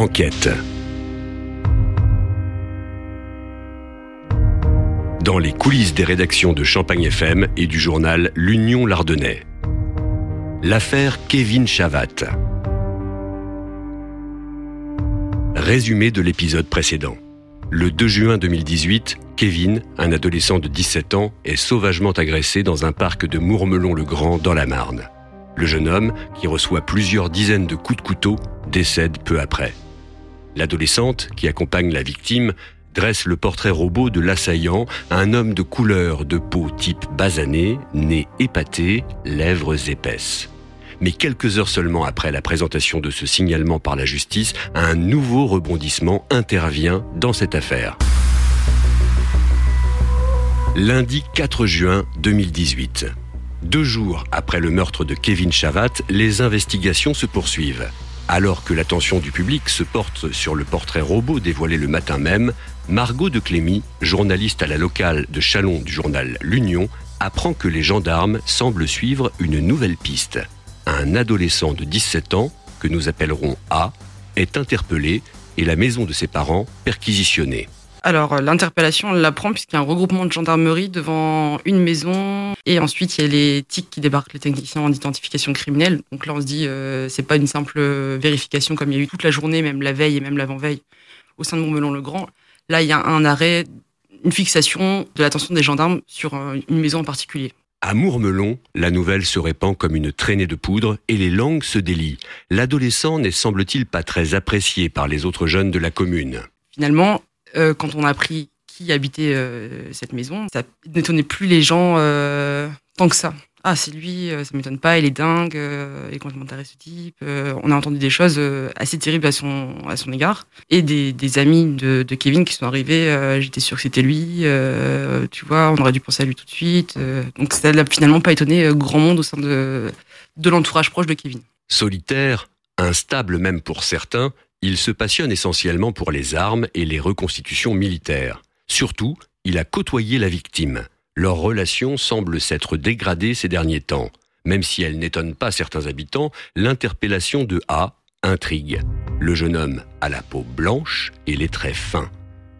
Enquête. Dans les coulisses des rédactions de Champagne FM et du journal L'Union Lardonnais. L'affaire Kevin Chavat. Résumé de l'épisode précédent. Le 2 juin 2018, Kevin, un adolescent de 17 ans, est sauvagement agressé dans un parc de Mourmelon-le-Grand dans la Marne. Le jeune homme, qui reçoit plusieurs dizaines de coups de couteau, décède peu après. L'adolescente, qui accompagne la victime, dresse le portrait robot de l'assaillant, un homme de couleur de peau type basané, nez épaté, lèvres épaisses. Mais quelques heures seulement après la présentation de ce signalement par la justice, un nouveau rebondissement intervient dans cette affaire. Lundi 4 juin 2018. Deux jours après le meurtre de Kevin Chavat, les investigations se poursuivent. Alors que l'attention du public se porte sur le portrait robot dévoilé le matin même, Margot de Clémy, journaliste à la locale de Chalon du journal L'Union, apprend que les gendarmes semblent suivre une nouvelle piste. Un adolescent de 17 ans, que nous appellerons A, est interpellé et la maison de ses parents perquisitionnée. Alors, euh, l'interpellation, on l'apprend puisqu'il y a un regroupement de gendarmerie devant une maison. Et ensuite, il y a les TIC qui débarquent, les techniciens d'identification criminelle. Donc là, on se dit, euh, c'est pas une simple vérification comme il y a eu toute la journée, même la veille et même l'avant-veille, au sein de Montmelon-le-Grand. Là, il y a un arrêt, une fixation de l'attention des gendarmes sur euh, une maison en particulier. À Mourmelon, la nouvelle se répand comme une traînée de poudre et les langues se délient. L'adolescent n'est semble-t-il pas très apprécié par les autres jeunes de la commune. Finalement, euh, quand on a appris qui habitait euh, cette maison, ça n'étonnait plus les gens euh, tant que ça. Ah, c'est lui, ça m'étonne pas, il est dingue, il est complètement taré ce type. on a entendu des choses assez terribles à son, à son égard. Et des, des amis de, Kevin qui sont arrivés, j'étais sûr que c'était lui, tu vois, on aurait dû penser à lui tout de suite. donc ça n'a finalement pas étonné grand monde au sein de, de l'entourage proche de Kevin. Solitaire, instable même pour certains, il se passionne essentiellement pour les armes et les reconstitutions militaires. Surtout, il a côtoyé la victime. Leur relation semble s'être dégradée ces derniers temps. Même si elle n'étonne pas certains habitants, l'interpellation de A intrigue. Le jeune homme a la peau blanche et les traits fins.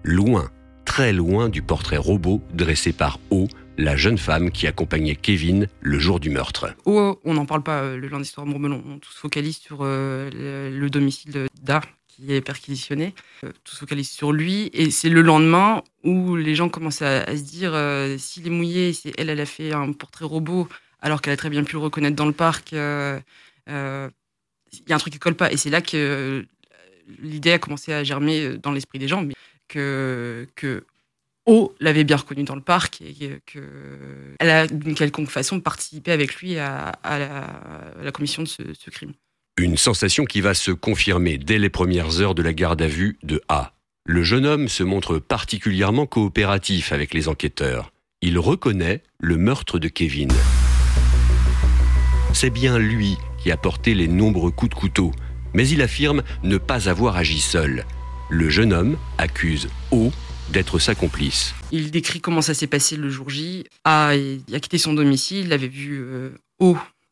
Loin, très loin du portrait robot dressé par O, la jeune femme qui accompagnait Kevin le jour du meurtre. O, on n'en parle pas euh, le lundi soir Mourmelon. On se focalise sur euh, le, domicile d'A qui est perquisitionné. Euh, tout se focalise sur lui. Et c'est le lendemain où les gens commencent à, se dire s'il est mouillé, c'est elle, elle a fait un portrait robot alors qu'elle a très bien pu le reconnaître dans le parc. Il y a un truc qui colle pas. Et c'est là que l'idée a commencé à germer dans l'esprit des gens. Que, que O l'avait bien reconnu dans le parc et qu'elle a d'une quelconque façon participé avec lui à, la, commission de ce, crime. Une sensation qui va se confirmer dès les premières heures de la garde à vue de A. Le jeune homme se montre particulièrement coopératif avec les enquêteurs. Il reconnaît le meurtre de Kevin. C'est bien lui qui a porté les nombreux coups de couteau, mais il affirme ne pas avoir agi seul. Le jeune homme accuse O d'être sa complice. Il décrit comment ça s'est passé le jour J. A, il a quitté son domicile, il avait vu euh,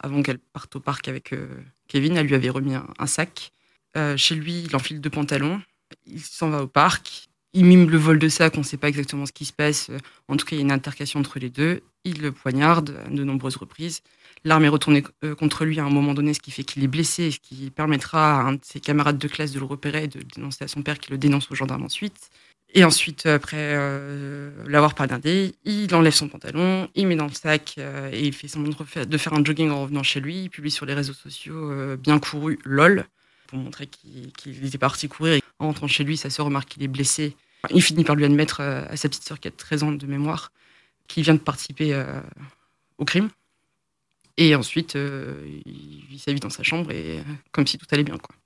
avant qu'elle parte au parc avec euh, Kevin. Elle lui avait remis un, sac. Euh, chez lui, il enfile deux pantalons. Il s'en va au parc. Il mime le vol de sac, on ne sait pas exactement ce qui se passe. En tout cas, il y a une altercation entre les deux. Il le poignarde à de nombreuses reprises. L'arme est retournée contre lui à un moment donné, ce qui fait qu'il est blessé, ce qui permettra à un de ses camarades de classe de le repérer et de le dénoncer à son père qui le dénonce aux gendarmes ensuite. Et ensuite, après euh, l'avoir poignardé, il enlève son pantalon, il met dans le sac euh, et il fait semblant de faire un jogging en revenant chez lui. Il publie sur les réseaux sociaux euh, bien couru LOL pour montrer qu'il était parti courir. en rentrant chez lui, sa sœur remarque qu'il est blessé. Il finit par lui admettre à sa petite sœur qui a 13 ans de mémoire qu'il vient de participer au crime. Et ensuite, il vit sa vie dans sa chambre et comme si tout allait bien. Quoi.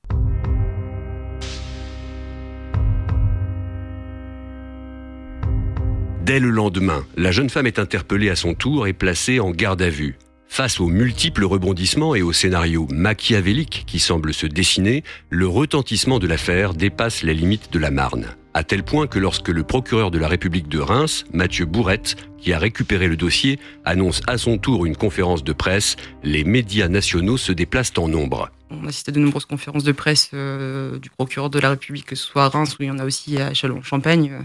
Dès le lendemain, la jeune femme est interpellée à son tour et placée en garde à vue. Face aux multiples rebondissements et au scénario machiavélique qui semble se dessiner, le retentissement de l'affaire dépasse les limites de la Marne. à tel point que lorsque le procureur de la République de Reims, Mathieu Bourrette, qui a récupéré le dossier, annonce à son tour une conférence de presse, les médias nationaux se déplacent en nombre. On a assisté à de nombreuses conférences de presse euh, du procureur de la République, que ce soit à Reims ou il y en a aussi à Chalon-Champagne.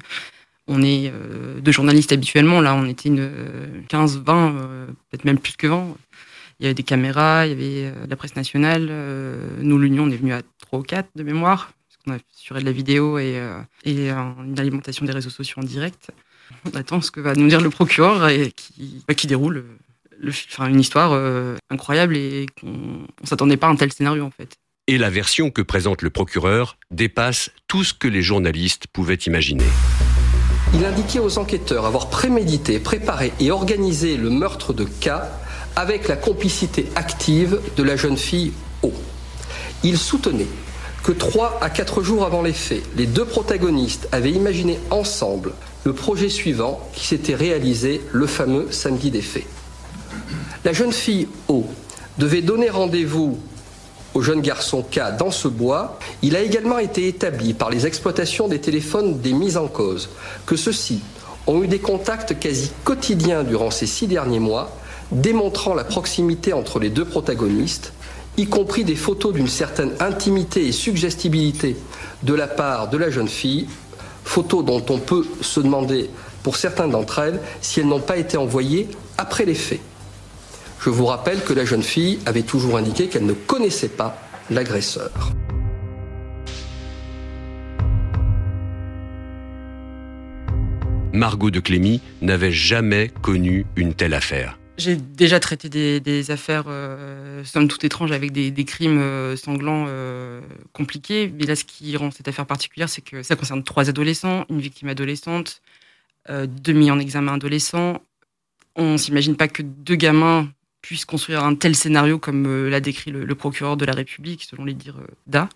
On est euh, deux journalistes habituellement, là on était une 15, 20, euh, peut-être même plus que 20. Il y avait des caméras, il y avait la presse nationale. nous, l'Union, on est venu à 3 ou 4 de mémoire on a assuré de la vidéo et, euh, et une alimentation des réseaux sociaux en direct. On attend ce que va nous dire le procureur et qui, bah, déroule une histoire euh, incroyable et qu'on ne s'attendait pas à un tel scénario en fait. Et la version que présente le procureur dépasse tout ce que les journalistes pouvaient imaginer. Il indiquait aux enquêteurs avoir prémédité, préparé et organisé le meurtre de K avec la complicité active de la jeune fille O. Il soutenait que trois à quatre jours avant les faits, les deux protagonistes avaient imaginé ensemble le projet suivant qui s'était réalisé le fameux samedi des faits. La jeune fille O devait donner rendez-vous au jeune garçon K dans ce bois. Il a également été établi par les exploitations des téléphones des mises en cause que ceux-ci ont eu des contacts quasi quotidiens durant ces six derniers mois, démontrant la proximité entre les deux protagonistes y compris des photos d'une certaine intimité et suggestibilité de la part de la jeune fille, photos dont on peut se demander pour certaines d'entre elles si elles n'ont pas été envoyées après les faits. Je vous rappelle que la jeune fille avait toujours indiqué qu'elle ne connaissait pas l'agresseur. Margot de Clémy n'avait jamais connu une telle affaire. J'ai déjà traité des, affaires, euh, somme toute étranges, avec des, crimes euh, sanglants euh, compliqués. Mais là, ce qui rend cette affaire particulière, c'est que ça concerne trois adolescents, une victime adolescente, euh, deux mis en examen adolescents. On ne s'imagine pas que deux gamins puissent construire un tel scénario comme l'a décrit le, procureur de la République, selon les dires d'A.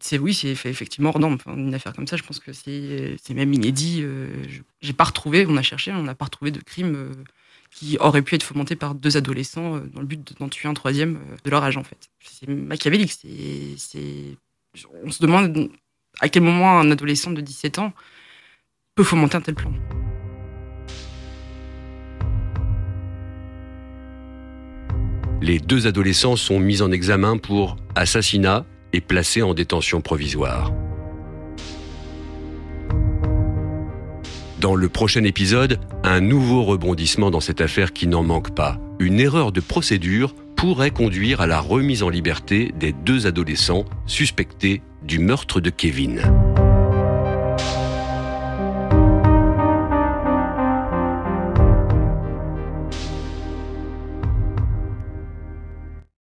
C'est oui, c'est effectivement hors Enfin, une affaire comme ça, je pense que c'est même inédit. J'ai pas retrouvé, on a cherché, on n'a pas retrouvé de crime qui aurait pu être fomenté par deux adolescents euh, dans le but d'en tuer un troisième euh, de leur âge en fait. C'est machiavélique. On se demande à quel moment un adolescent de 17 ans peut fomenter un tel plan. Les deux adolescents sont mis en examen pour assassinat et placés en détention provisoire. Dans le prochain épisode, un nouveau rebondissement dans cette affaire qui n'en manque pas. Une erreur de procédure pourrait conduire à la remise en liberté des deux adolescents suspectés du meurtre de Kevin.